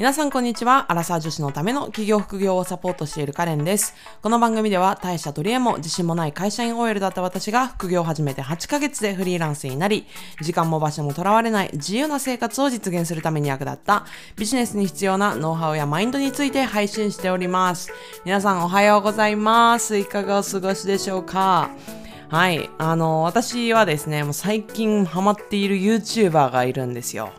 皆さんこんにちは。アラサー女子のための企業副業をサポートしているカレンです。この番組では大した取り柄も自信もない会社員 OL だった私が副業を始めて8ヶ月でフリーランスになり、時間も場所もとらわれない自由な生活を実現するために役立ったビジネスに必要なノウハウやマインドについて配信しております。皆さんおはようございます。いかがお過ごしでしょうか？はい。あの、私はですね、もう最近ハマっている YouTuber がいるんですよ。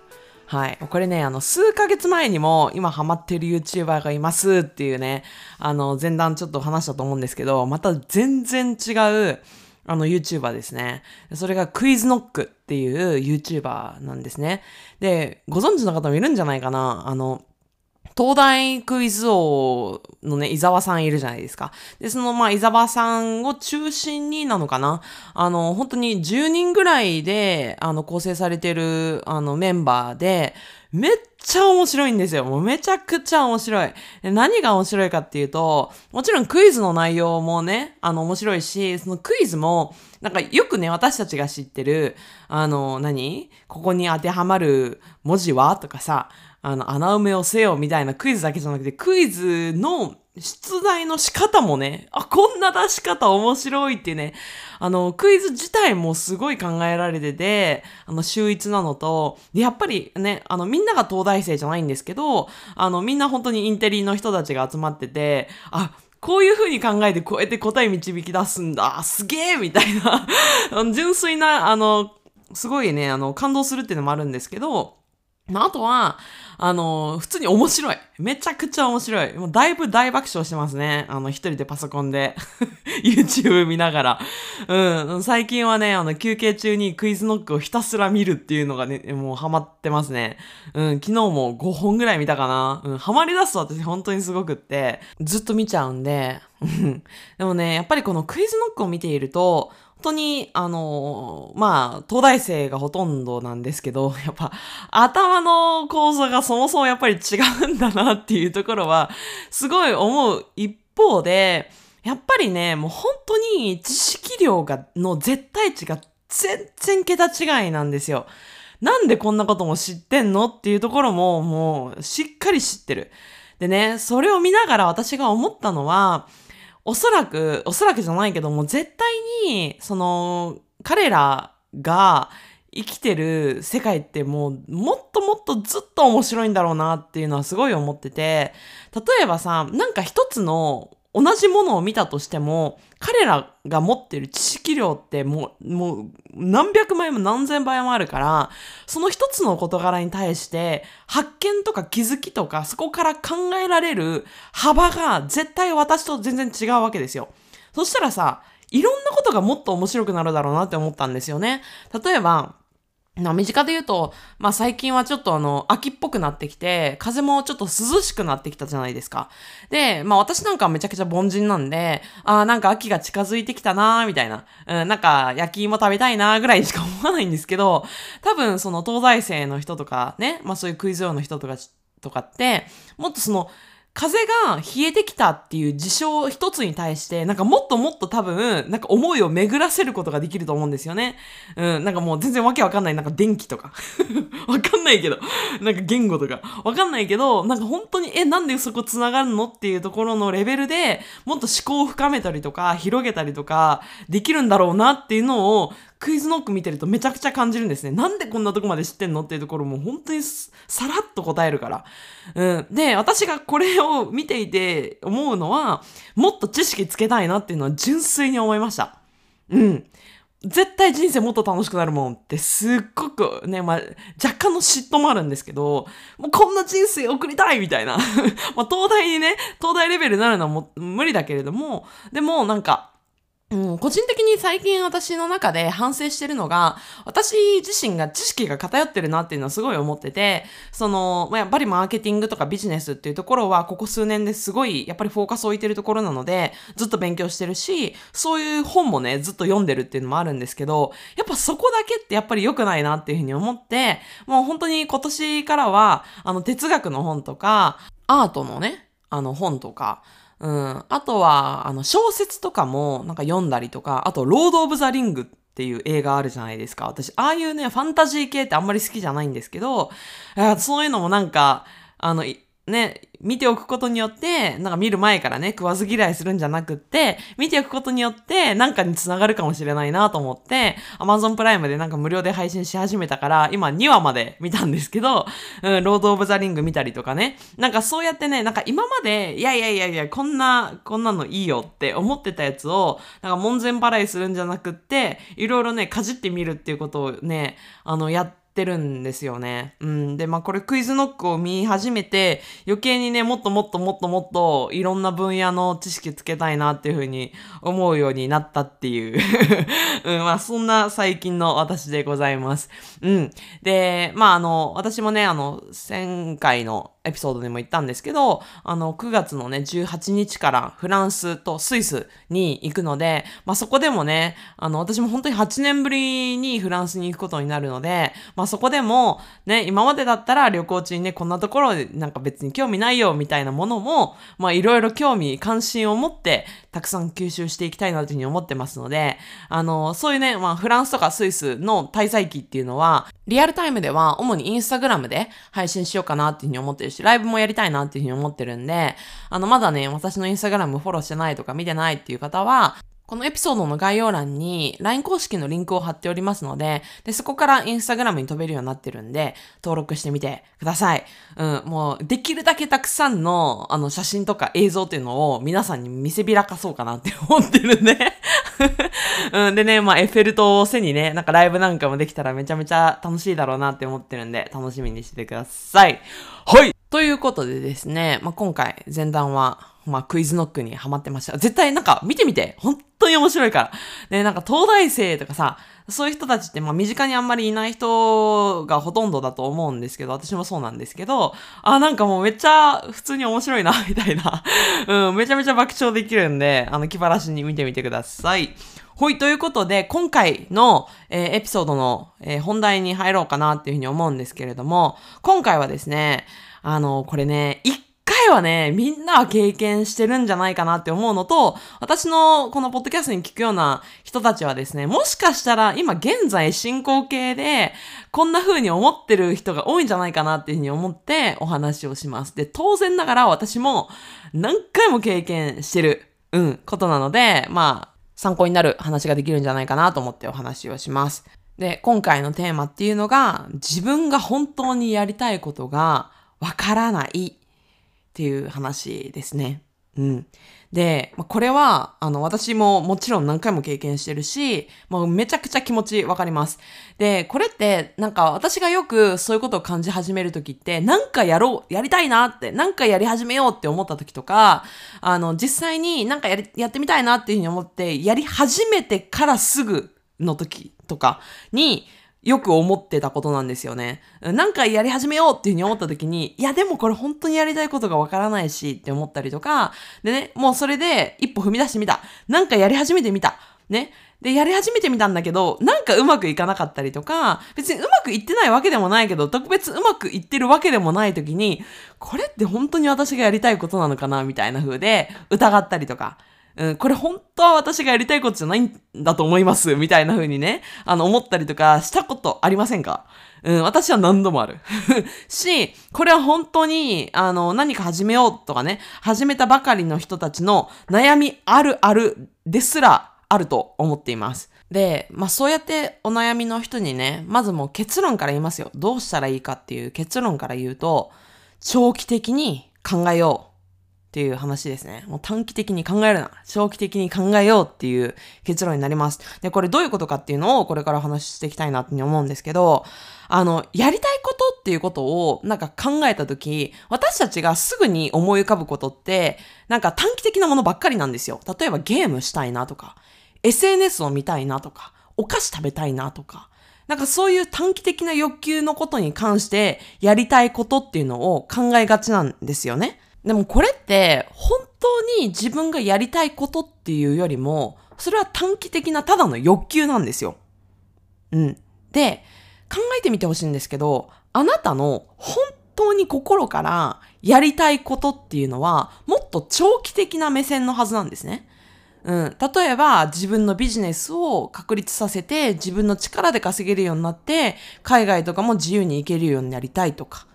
はい。これね、あの、数ヶ月前にも今ハマってる YouTuber がいますっていうね、あの、前段ちょっと話したと思うんですけど、また全然違う、あの YouTuber ですね。それがクイズノックっていう YouTuber なんですね。で、ご存知の方もいるんじゃないかなあの、東大クイズ王のね、伊沢さんいるじゃないですか。で、その、まあ、伊沢さんを中心になのかなあの、本当に10人ぐらいで、あの、構成されてる、あの、メンバーで、めっちゃ面白いんですよ。もうめちゃくちゃ面白い。何が面白いかっていうと、もちろんクイズの内容もね、あの面白いし、そのクイズも、なんかよくね、私たちが知ってる、あの、何？ここに当てはまる文字は？とかさ、あの、穴埋めをせよみたいなクイズだけじゃなくて、クイズの出題の仕方もね、あ、こんな出し方面白いってね、あの、クイズ自体もすごい考えられてて、あの、秀逸なのと、でやっぱりね、あの、みんなが東大生じゃないんですけど、あの、みんな本当にインテリの人たちが集まってて、あ、こういう風に考えてこうやって答え導き出すんだ、すげえみたいな、純粋な、あの、すごいね、あの、感動するっていうのもあるんですけど、まあ、あとは、あの、普通に面白い。めちゃくちゃ面白い。もうだいぶ大爆笑してますね。あの、一人でパソコンで YouTube 見ながら。うん。最近はね、あの、休憩中にクイズノックをひたすら見るっていうのがね、もうハマってますね。うん。昨日も5本ぐらい見たかな。うん。ハマり出すと私本当にすごくって、ずっと見ちゃうんで。でもね、やっぱりこのクイズノックを見ていると、当に、あのまあ、東大生がほとんどなんですけど、やっぱ、頭の構造がそもそもやっぱり違うんだなっていうところは、すごい思う一方で、やっぱりね、もう本当に知識量が、の絶対値が全然桁違いなんですよ。なんでこんなことも知ってんのっていうところも、もう、しっかり知ってる。でね、それを見ながら私が思ったのは、おそらく、おそらくじゃないけども、絶対に、その、彼らが生きてる世界ってもう、もっともっとずっと面白いんだろうなっていうのはすごい思ってて、例えばさ、なんか一つの同じものを見たとしても、彼らが持ってる知識量ってもう、もう何百倍も何千倍もあるから、その一つの事柄に対して発見とか気づきとかそこから考えられる幅が絶対私と全然違うわけですよ。そしたらさ、いろんなことがもっと面白くなるだろうなって思ったんですよね。例えば、身近で言うと、まあ最近はちょっとあの、秋っぽくなってきて、風もちょっと涼しくなってきたじゃないですか。で、まあ私なんかめちゃくちゃ凡人なんで、ああ、なんか秋が近づいてきたなーみたいな。うん、なんか焼き芋食べたいなーぐらいしか思わないんですけど、多分その東大生の人とかね、まあそういうクイズ王の人とか、とかって、もっとその、風が冷えてきたっていう事象一つに対して、なんかもっともっと多分、なんか思いを巡らせることができると思うんですよね。うん、なんかもう全然わけわかんない、なんか電気とか。わかんないけど。なんか言語とか。わかんないけど、なんか本当に、え、なんでそこ繋がるのっていうところのレベルでもっと思考を深めたりとか、広げたりとか、できるんだろうなっていうのを、クイズノック見てるとめちゃくちゃ感じるんですね。なんでこんなとこまで知ってんのっていうところも本当にさらっと答えるから。うん。で、私がこれを見ていて思うのは、もっと知識つけたいなっていうのは純粋に思いました。うん。絶対人生もっと楽しくなるもんってすっごくね、まあ、若干の嫉妬もあるんですけど、もうこんな人生送りたいみたいな。まあ、東大にね、東大レベルになるのはも無理だけれども、でもなんか、うん、個人的に最近私の中で反省してるのが、私自身が知識が偏ってるなっていうのはすごい思ってて、その、まあ、やっぱりマーケティングとかビジネスっていうところは、ここ数年ですごい、やっぱりフォーカスを置いてるところなので、ずっと勉強してるし、そういう本もね、ずっと読んでるっていうのもあるんですけど、やっぱそこだけってやっぱり良くないなっていうふうに思って、もう本当に今年からは、あの、哲学の本とか、アートのね、あの本とか、うん。あとは、あの、小説とかもなんか読んだりとか、あと、ロード・オブ・ザ・リングっていう映画あるじゃないですか。私、ああいうね、ファンタジー系ってあんまり好きじゃないんですけど、そういうのもなんか、あの、ね、見ておくことによって、なんか見る前からね、食わず嫌いするんじゃなくって、見ておくことによって、なんかにつながるかもしれないなと思って、Amazon プライムでなんか無料で配信し始めたから、今2話まで見たんですけど、うん、ロード・オブ・ザ・リング見たりとかね、なんかそうやってね、なんか今まで、いやいやいやいや、こんな、こんなのいいよって思ってたやつを、なんか門前払いするんじゃなくって、いろいろね、かじってみるっていうことをね、あの、やって、ってるんですよね。うん。で、まあこれクイズノックを見始めて、余計にね、もっともっともっともっといろんな分野の知識つけたいなっていうふうに思うようになったっていう うん、まあそんな最近の私でございます。うん。で、まああの、私もね、あの、前回のエピソードでも言ったんですけど、あの、9月のね、18日からフランスとスイスに行くので、まあそこでもね、あの、私も本当に8年ぶりにフランスに行くことになるので、まあそこでも、ね、今までだったら旅行中にね、こんなところなんか別に興味ないよみたいなものも、まあいろいろ興味、関心を持って、たくさん吸収していきたいなというふうに思ってますので、あの、そういうね、まあフランスとかスイスの滞在期っていうのは、リアルタイムでは主にインスタグラムで配信しようかなっていうふうに思ってるし、ライブもやりたいなっていうふうに思ってるんで、あの、まだね、私のインスタグラムフォローしてないとか見てないっていう方は、このエピソードの概要欄に LINE 公式のリンクを貼っておりますので、で、そこからインスタグラムに飛べるようになってるんで、登録してみてください。うん、もう、できるだけたくさんの、あの、写真とか映像っていうのを皆さんに見せびらかそうかなって思ってるんで うん、でね、まあ、エッフェル塔を背にね、なんかライブなんかもできたらめちゃめちゃ楽しいだろうなって思ってるんで、楽しみにしてください。はいということでですね、まあ、今回前段は、まあ、クイズノックにハマってました。絶対なんか見てみて本当に面白いから。ね、なんか東大生とかさ、そういう人たちって、まあ、身近にあんまりいない人がほとんどだと思うんですけど、私もそうなんですけど、あ、なんかもうめっちゃ普通に面白いな、みたいな。うん、めちゃめちゃ爆笑できるんで、あの、気晴らしに見てみてください。ほい、ということで、今回の、えー、エピソードの、えー、本題に入ろうかなっていうふうに思うんですけれども、今回はですね、あの、これね、一回はね、みんなは経験してるんじゃないかなって思うのと、私のこのポッドキャストに聞くような人たちはですね、もしかしたら今現在進行形で、こんな風に思ってる人が多いんじゃないかなっていうふうに思ってお話をします。で、当然ながら私も何回も経験してる、うん、ことなので、まあ、参考になる話ができるんじゃないかなと思ってお話をします。で、今回のテーマっていうのが、自分が本当にやりたいことがわからないっていう話ですね。うん。で、これは、あの、私ももちろん何回も経験してるし、もうめちゃくちゃ気持ちわかります。で、これって、なんか私がよくそういうことを感じ始めるときって、なんかやろう、やりたいなって、なんかやり始めようって思ったときとか、あの、実際になんかやり、やってみたいなっていうふうに思って、やり始めてからすぐの時とかに、よく思ってたことなんですよね。なんかやり始めようっていうふうに思った時に、いやでもこれ本当にやりたいことがわからないしって思ったりとか、でね、もうそれで一歩踏み出してみた。なんかやり始めてみた。ね。で、やり始めてみたんだけど、なんかうまくいかなかったりとか、別にうまくいってないわけでもないけど、特別うまくいってるわけでもない時に、これって本当に私がやりたいことなのかなみたいな風で疑ったりとか。うん、これ本当は私がやりたいことじゃないんだと思います、みたいな風にね、あの、思ったりとかしたことありませんか？うん、私は何度もある。し、これは本当に、あの、何か始めようとかね、始めたばかりの人たちの悩みあるあるですらあると思っています。で、まあそうやってお悩みの人にね、まずもう結論から言いますよ。どうしたらいいかっていう結論から言うと、長期的に考えよう。っていう話ですね。もう短期的に考えるな。長期的に考えようっていう結論になります。で、これどういうことかっていうのをこれから話していきたいなって思うんですけど、あの、やりたいことっていうことをなんか考えたとき、私たちがすぐに思い浮かぶことって、なんか短期的なものばっかりなんですよ。例えばゲームしたいなとか、SNS を見たいなとか、お菓子食べたいなとか、なんかそういう短期的な欲求のことに関してやりたいことっていうのを考えがちなんですよね。でもこれって本当に自分がやりたいことっていうよりも、それは短期的なただの欲求なんですよ。うん。で、考えてみてほしいんですけど、あなたの本当に心からやりたいことっていうのは、もっと長期的な目線のはずなんですね。うん。例えば、自分のビジネスを確立させて、自分の力で稼げるようになって、海外とかも自由に行けるようになりたいとか。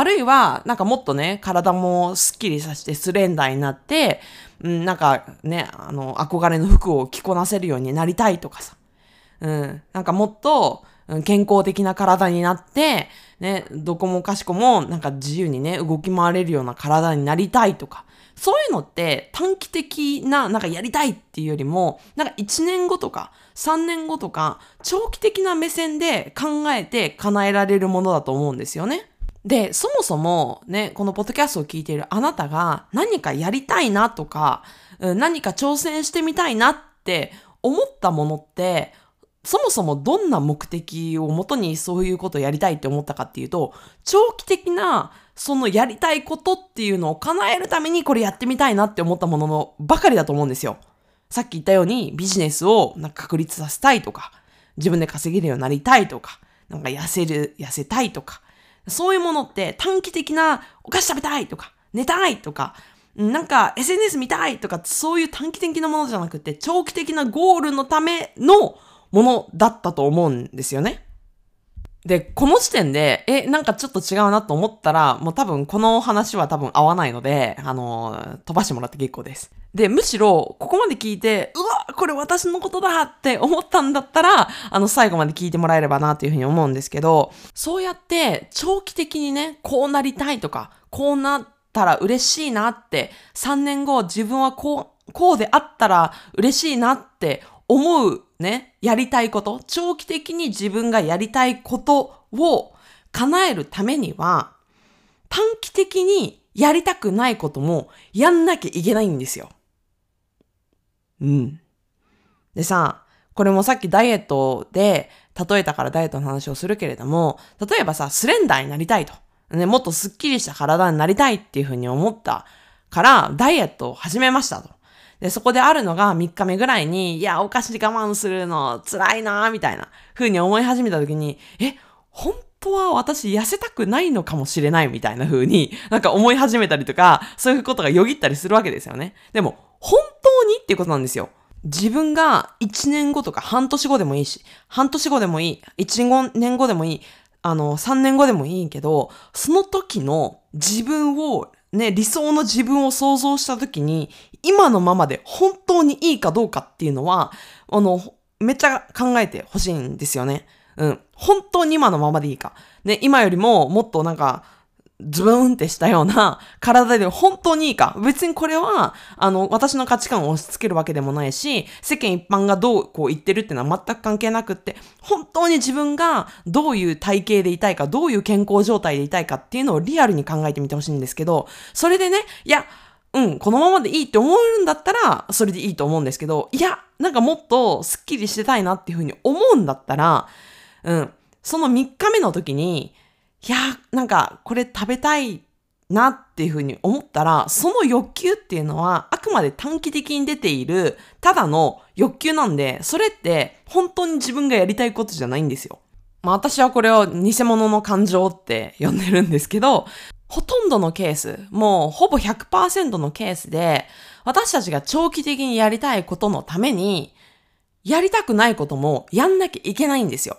あるいは、なんかもっとね、体もスッキリさせてスレンダーになって、うん、なんかね、あの、憧れの服を着こなせるようになりたいとかさ。うん、なんかもっと、健康的な体になって、ね、どこもかしこもなんか自由にね、動き回れるような体になりたいとか、そういうのって短期的な、なんかやりたいっていうよりも、なんか1年後とか3年後とか、長期的な目線で考えて叶えられるものだと思うんですよね。で、そもそもね、このポッドキャストを聞いているあなたが何かやりたいなとか、何か挑戦してみたいなって思ったものって、そもそもどんな目的をもとにそういうことをやりたいって思ったかっていうと、長期的なそのやりたいことっていうのを叶えるためにこれやってみたいなって思ったもののばかりだと思うんですよ。さっき言ったようにビジネスをなんか確立させたいとか、自分で稼げるようになりたいとか、なんか痩せる、痩せたいとか、そういうものって短期的なお菓子食べたいとか、寝たいとか、なんか SNS 見たいとか、そういう短期的なものじゃなくて、長期的なゴールのためのものだったと思うんですよね。で、この時点で、え、なんかちょっと違うなと思ったら、もう多分この話は多分合わないので、あの、飛ばしてもらって結構です。で、むしろ、ここまで聞いて、うわ、これ私のことだって思ったんだったら、あの、最後まで聞いてもらえればなというふうに思うんですけど、そうやって長期的にね、こうなりたいとか、こうなったら嬉しいなって、3年後自分はこう、こうであったら嬉しいなって思うね、やりたいこと、長期的に自分がやりたいことを叶えるためには、短期的にやりたくないこともやんなきゃいけないんですよ。うん。でさ、これもさっきダイエットで例えたからダイエットの話をするけれども、例えばさ、スレンダーになりたいと。ね、もっとスッキリした体になりたいっていうふうに思ったから、ダイエットを始めましたと。で、そこであるのが3日目ぐらいに、いや、お菓子我慢するの辛いなみたいな風に思い始めた時に、え、本当は私痩せたくないのかもしれないみたいな風になんか思い始めたりとか、そういうことがよぎったりするわけですよね。でも、本当にっていうことなんですよ。自分が1年後とか半年後でもいいし、半年後でもいい、1年後でもいい、あの、3年後でもいいけど、その時の自分をね、理想の自分を想像した時に、今のままで本当にいいかどうかっていうのは、あの、めっちゃ考えてほしいんですよね。うん。本当に今のままでいいか。ね、今よりももっとなんか、ズブーンってしたような体で本当にいいか。別にこれは、あの、私の価値観を押し付けるわけでもないし、世間一般がどうこう言ってるっていうのは全く関係なくって、本当に自分がどういう体型でいたいか、どういう健康状態でいたいかっていうのをリアルに考えてみてほしいんですけど、それでね、いや、うん、このままでいいって思えるんだったら、それでいいと思うんですけど、いや、なんかもっとスッキリしてたいなっていうふうに思うんだったら、うん、その3日目の時に、いや、なんかこれ食べたいなっていうふうに思ったら、その欲求っていうのはあくまで短期的に出ているただの欲求なんで、それって本当に自分がやりたいことじゃないんですよ。まあ私はこれを偽物の感情って呼んでるんですけど、ほとんどのケース、もうほぼ100%のケースで、私たちが長期的にやりたいことのために、やりたくないこともやんなきゃいけないんですよ。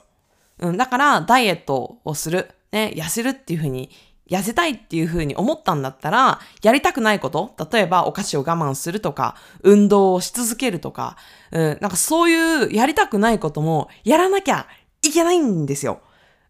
うん、だから、ダイエットをする。ね、痩せるっていうふうに、痩せたいっていうふうに思ったんだったら、やりたくないこと、例えばお菓子を我慢するとか、運動をし続けるとか、うん、なんかそういうやりたくないこともやらなきゃいけないんですよ。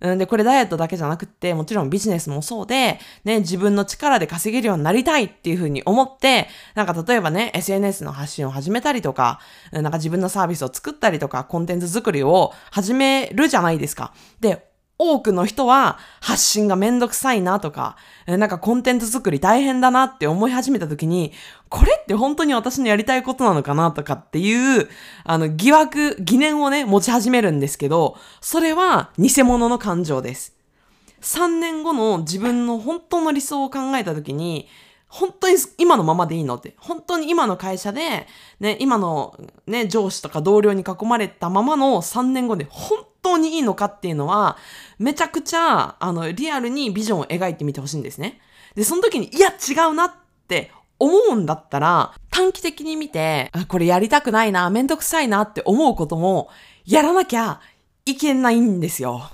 うん、で、これダイエットだけじゃなくて、もちろんビジネスもそうで、ね、自分の力で稼げるようになりたいっていうふうに思って、なんか例えばね、SNS の発信を始めたりとか、なんか自分のサービスを作ったりとか、コンテンツ作りを始めるじゃないですか。で、多くの人は発信がめんどくさいなとか、なんかコンテンツ作り大変だなって思い始めた時に、これって本当に私のやりたいことなのかなとかっていう、あの疑惑、疑念をね、持ち始めるんですけど、それは偽物の感情です。3年後の自分の本当の理想を考えた時に、本当に今のままでいいのって、本当に今の会社で、ね、今のね、上司とか同僚に囲まれたままの3年後で本当にいいのかっていうのは、めちゃくちゃ、あの、リアルにビジョンを描いてみてほしいんですね。で、その時に、いや、違うなって思うんだったら、短期的に見て、これやりたくないな、めんどくさいなって思うことも、やらなきゃいけないんですよ。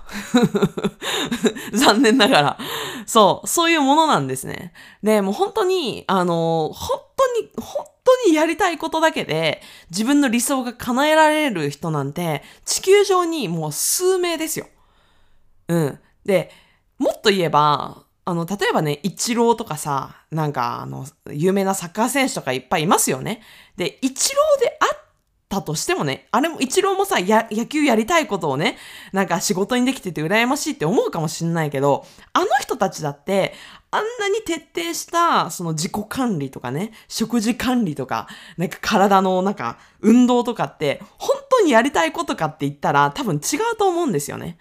残念ながら。そう、そういうものなんですね。で、もう本当に、あの、本当に、本当にやりたいことだけで自分の理想が叶えられる人なんて地球上にもう数名ですよ。うん。で、もっと言えば、あの、例えばね、イチローとかさ、なんか、あの、有名なサッカー選手とかいっぱいいますよね。で、イチローであったとしてもね、あれも、イチローもさ、や、野球やりたいことをね、なんか仕事にできてて羨ましいって思うかもしんないけど、あの人たちだって、あんなに徹底した、その自己管理とかね、食事管理とか、なんか体のなんか運動とかって、本当にやりたいことかって言ったら多分違うと思うんですよね。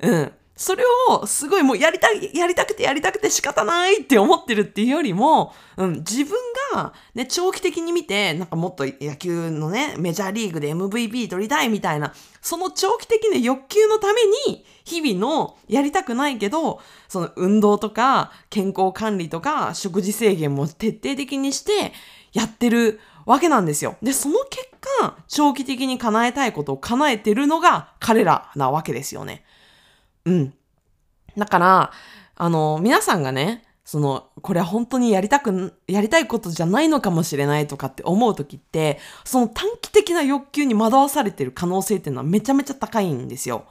うん。それをすごいもうやりたい、やりたくてやりたくて仕方ないって思ってるっていうよりも、うん、自分がね、長期的に見て、なんかもっと野球のね、メジャーリーグで MVP 取りたいみたいな、その長期的な欲求のために、日々のやりたくないけど、その運動とか健康管理とか食事制限も徹底的にしてやってるわけなんですよ。で、その結果、長期的に叶えたいことを叶えてるのが彼らなわけですよね。うん。だから、あの、皆さんがね、その、これは本当にやりたく、やりたいことじゃないのかもしれないとかって思うときって、その短期的な欲求に惑わされてる可能性っていうのはめちゃめちゃ高いんですよ。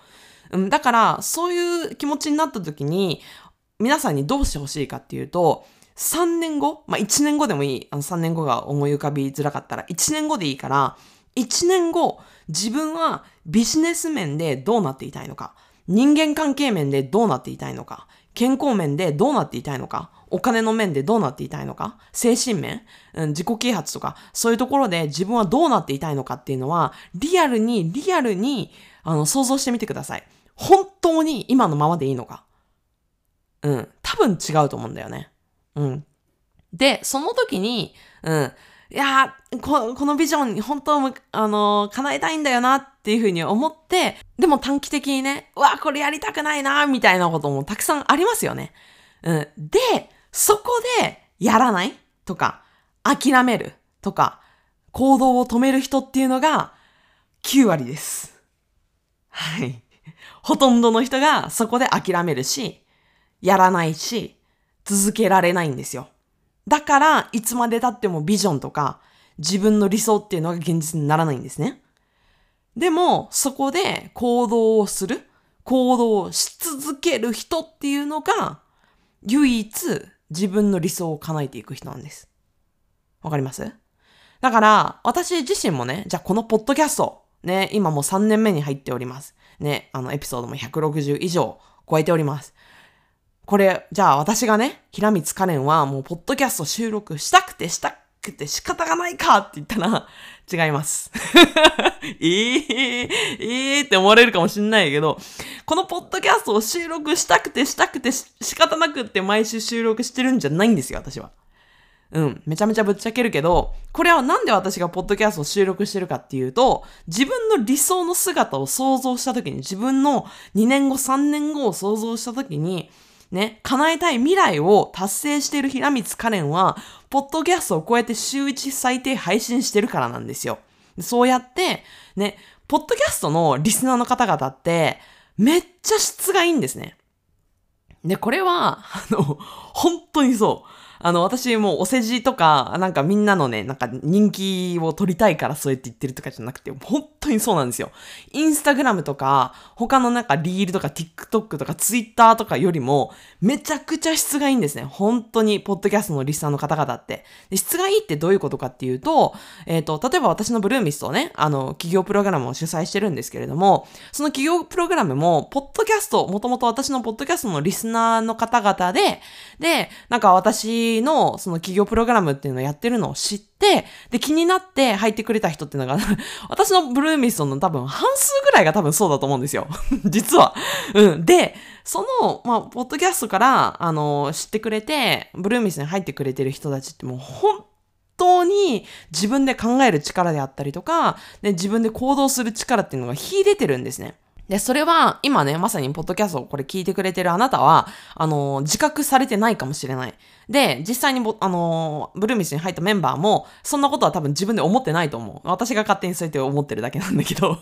うん、だから、そういう気持ちになったときに、皆さんにどうしてほしいかっていうと、3年後、まあ、1年後でもいい。あの3年後が思い浮かびづらかったら、1年後でいいから、1年後、自分はビジネス面でどうなっていたいのか。人間関係面でどうなっていたいのか、健康面でどうなっていたいのか、お金の面でどうなっていたいのか、精神面、うん、自己啓発とか、そういうところで自分はどうなっていたいのかっていうのは、リアルに、リアルに、あの、想像してみてください。本当に今のままでいいのか。うん。多分違うと思うんだよね。うん。で、その時に、うん。いやここのビジョン本当あの叶えたいんだよなっっていうふうに思って、でも短期的にね、うわ、これやりたくないなみたいなこともたくさんありますよね。うん。で、そこでやらないとか、諦めるとか、行動を止める人っていうのが9割です。はい。ほとんどの人がそこで諦めるし、やらないし、続けられないんですよ。だから、いつまで経ってもビジョンとか、自分の理想っていうのが現実にならないんですね。でも、そこで行動をする、行動をし続ける人っていうのが、唯一自分の理想を叶えていく人なんです。わかります？だから、私自身もね、じゃあこのポッドキャスト、ね、今もう3年目に入っております。ね、あのエピソードも160以上超えております。これ、じゃあ私がね、平光カレンはもうポッドキャスト収録したくてしたくて仕方がないかって言ったら、違います。えー、えーって思われるかもしんないけど、このポッドキャストを収録したくてしたくて仕方なくって毎週収録してるんじゃないんですよ、私は。うん、めちゃめちゃぶっちゃけるけど、これはなんで私がポッドキャストを収録してるかっていうと、自分の理想の姿を想像した時に、自分の2年後、3年後を想像した時に、ね、叶えたい未来を達成している平光カレンは、ポッドキャストをこうやって週1最低配信してるからなんですよ。そうやって、ね、ポッドキャストのリスナーの方々って、めっちゃ質がいいんですね。で、これは、あの、本当にそう。あの、私もお世辞とか、なんかみんなのね、なんか人気を取りたいからそうやって言ってるとかじゃなくて、本当にそうなんですよ。インスタグラムとか、他のなんかリールとか TikTok とか Twitter とかよりも、めちゃくちゃ質がいいんですね。本当に、ポッドキャストのリスナーの方々って。で質がいいってどういうことかっていうと、えっ、ー、と、例えば私のブルーミストをね、あの、企業プログラムを主催してるんですけれども、その企業プログラムも、ポッドキャスト、もともと私のポッドキャストのリスナーの方々で、で、なんか私のその企業プログラムっていうのをやってるのを知って、で、気になって入ってくれた人っていうのが 私のブルーミストの多分半数ぐらいが多分そうだと思うんですよ。実は。うん。で、その、まあ、ポッドキャストから、あの、知ってくれて、ブルーミスに入ってくれてる人たちってもう本当に自分で考える力であったりとか、で自分で行動する力っていうのが秀でてるんですね。で、それは今ね、まさにポッドキャストをこれ聞いてくれてるあなたは、あのー、自覚されてないかもしれない。で、実際にあのー、ブルーミスに入ったメンバーも、そんなことは多分自分で思ってないと思う。私が勝手にそうやって思ってるだけなんだけど。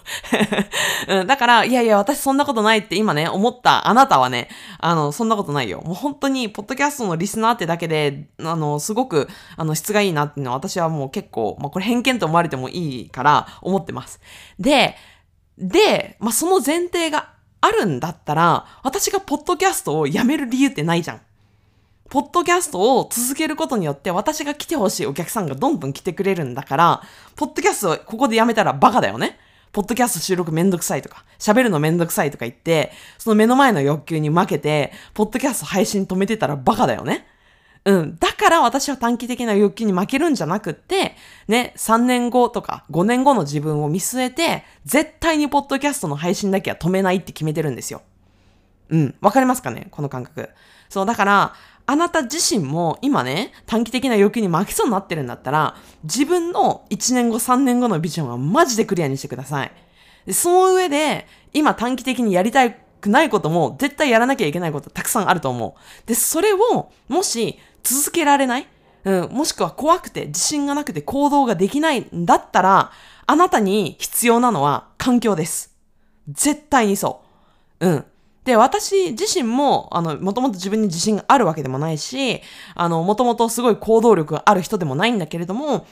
うん、だから、いやいや、私そんなことないって今ね、思ったあなたはね、あの、そんなことないよ。もう本当に、ポッドキャストのリスナーってだけで、あの、すごく、あの、質がいいなっていうのは私はもう結構、まあ、これ偏見と思われてもいいから思ってます。で、で、まあ、その前提があるんだったら、私がポッドキャストをやめる理由ってないじゃん。ポッドキャストを続けることによって私が来てほしいお客さんがどんどん来てくれるんだから、ポッドキャストをここでやめたらバカだよね。ポッドキャスト収録めんどくさいとか、喋るのめんどくさいとか言って、その目の前の欲求に負けて、ポッドキャスト配信止めてたらバカだよね。うん。だから私は短期的な欲求に負けるんじゃなくって、ね、3年後とか5年後の自分を見据えて、絶対にポッドキャストの配信だけは止めないって決めてるんですよ。うん。わかりますかね？この感覚。そう、だから、あなた自身も今ね、短期的な欲求に負けそうになってるんだったら、自分の1年後、3年後のビジョンはマジでクリアにしてください。でその上で、今短期的にやりたくないことも、絶対やらなきゃいけないことたくさんあると思う。で、それを、もし、続けられない？うん、もしくは怖くて自信がなくて行動ができないんだったら、あなたに必要なのは環境です。絶対にそう。うん。で、私自身も、あの、もともと自分に自信があるわけでもないし、あの、もともとすごい行動力がある人でもないんだけれども、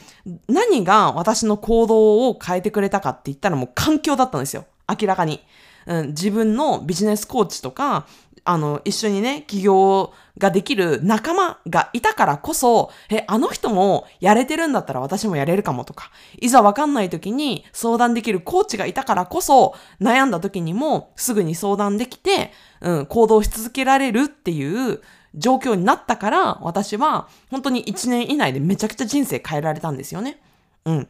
何が私の行動を変えてくれたかって言ったらもう環境だったんですよ。明らかに。うん、自分のビジネスコーチとか、あの、一緒にね、起業ができる仲間がいたからこそ、え、あの人もやれてるんだったら私もやれるかもとか、いざわかんない時に相談できるコーチがいたからこそ、悩んだ時にもすぐに相談できて、うん、行動し続けられるっていう状況になったから、私は本当に1年以内でめちゃくちゃ人生変えられたんですよね。うん。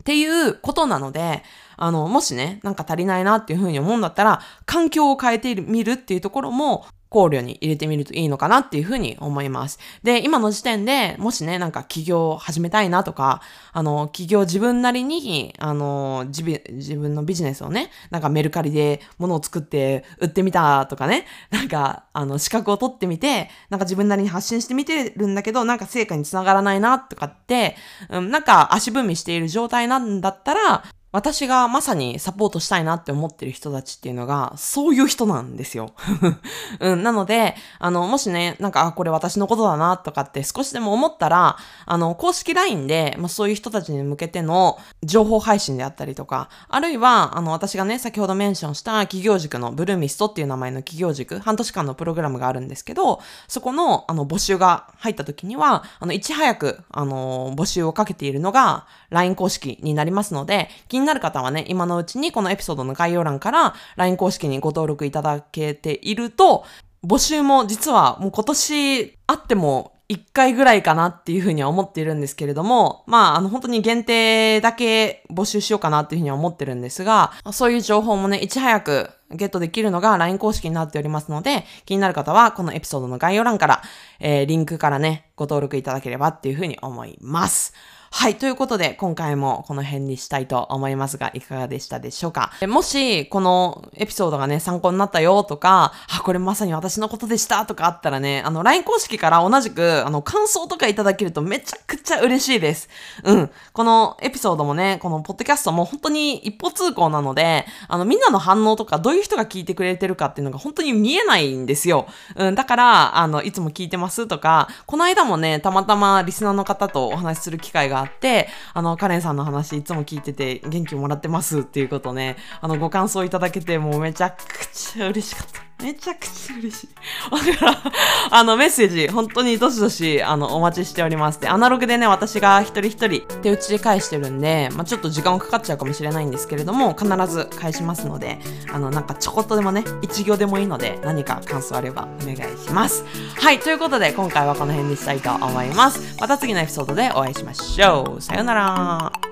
っていうことなので、あの、もしね、なんか足りないなっていうふうに思うんだったら、環境を変えてみるっていうところも、考慮に入れてみるといいのかなっていうふうに思います。で、今の時点でもしね、なんか起業を始めたいなとか、あの、起業自分なりに、あの、自分のビジネスをね、なんかメルカリで物を作って売ってみたとかね、なんか、あの、資格を取ってみて、なんか自分なりに発信してみてるんだけど、なんか成果につながらないなとかって、うん、なんか足踏みしている状態なんだったら、私がまさにサポートしたいなって思ってる人たちっていうのが、そういう人なんですよ。うん、なので、あの、もしね、なんか、あ、これ私のことだなとかって少しでも思ったら、あの、公式 LINE で、まあ、そういう人たちに向けての情報配信であったりとか、あるいは、あの、私がね、先ほどメンションした企業塾のブルーミストっていう名前の企業塾、半年間のプログラムがあるんですけど、そこの、あの、募集が入った時には、あの、いち早く、あの、募集をかけているのが、LINE 公式になりますので、気になる方はね、今のうちにこのエピソードの概要欄から LINE 公式にご登録いただけていると、募集も実はもう今年あっても1回ぐらいかなっていうふうには思っているんですけれども、まあ、あの、本当に限定だけ募集しようかなっていうふうには思ってるんですが、そういう情報もね、いち早くゲットできるのが LINE 公式になっておりますので、気になる方はこのエピソードの概要欄から、えー、リンクからね、ご登録いただければっていうふうに思います。はい。ということで、今回もこの辺にしたいと思いますが、いかがでしたでしょうか？もし、このエピソードがね、参考になったよとか、あ、これまさに私のことでしたとかあったらね、あの、LINE 公式から同じく、あの、感想とかいただけるとめちゃくちゃ嬉しいです。うん。このエピソードもね、このポッドキャストも本当に一歩通行なので、あの、みんなの反応とか、どういう人が聞いてくれてるかっていうのが本当に見えないんですよ。うん。だから、あの、いつも聞いてますとか、この間もね、たまたまリスナーの方とお話しする機会ががあって、あの、カレンさんの話いつも聞いてて元気もらってますっていうことね、あの、ご感想いただけてもうめちゃくちゃ嬉しかった。めちゃくちゃ嬉しい。だから、あの、メッセージ、本当にどしどし、あの、お待ちしております。で、アナログでね、私が一人一人手打ちで返してるんで、まあ、ちょっと時間かかっちゃうかもしれないんですけれども、必ず返しますので、あの、なんかちょこっとでもね、一行でもいいので、何か感想あればお願いします。はい、ということで、今回はこの辺にしたいと思います。また次のエピソードでお会いしましょう。さようなら。